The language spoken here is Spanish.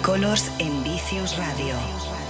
Con Javi Colors en Vicios Radio.